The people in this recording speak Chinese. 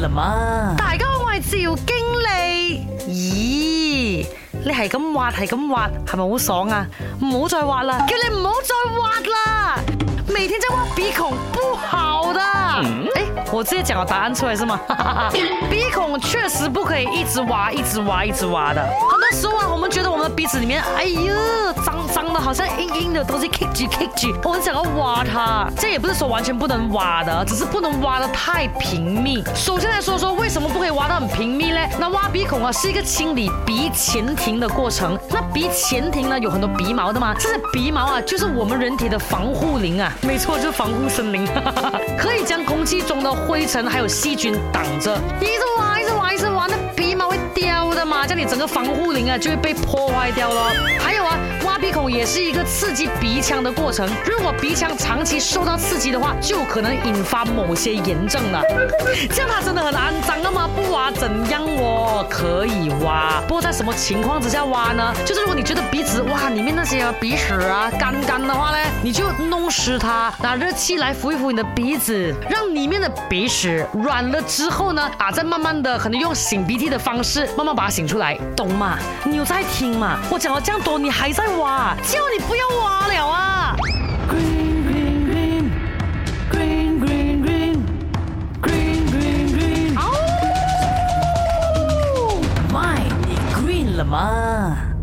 大家好我系赵经理。咦你系咁挖系咁挖系咪好爽啊？唔好再挖啦。叫你唔好再挖啦。每天在挖鼻孔不好的。我直接讲个答案出来是吗鼻孔确实不可以一直挖一直挖一直挖的。很多时候啊我们觉得我们的鼻子里面哎呦脏脏的好像硬硬的东西 kick 住 kick 住我们想要挖它。这也不是说完全不能挖的只是不能挖的太平密。首先说为什么不可以挖到很平密呢？那挖鼻孔啊，是一个清理鼻前庭的过程。那鼻前庭呢，有很多鼻毛的嘛，这些鼻毛啊，就是我们人体的防护林啊。没错，就是防护森林，可以将空气中的灰尘还有细菌挡着。一直挖，一直挖，一直挖，这里，整个防护林啊就会被破坏掉了。还有啊，挖鼻孔也是一个刺激鼻腔的过程。如果鼻腔长期受到刺激的话，就可能引发某些炎症了。这样它真的很肮脏？怎样哦？可以挖，不过在什么情况之下挖呢？就是如果你觉得鼻子哇里面那些鼻屎啊干干的话呢，你就弄湿它，拿热气来敷一敷你的鼻子，让里面的鼻屎软了之后呢，啊，再慢慢的可能用擤鼻涕的方式慢慢把它擤出来，懂吗？你有在听吗？我讲了这样多，你还在挖，叫你不要挖了啊！什么？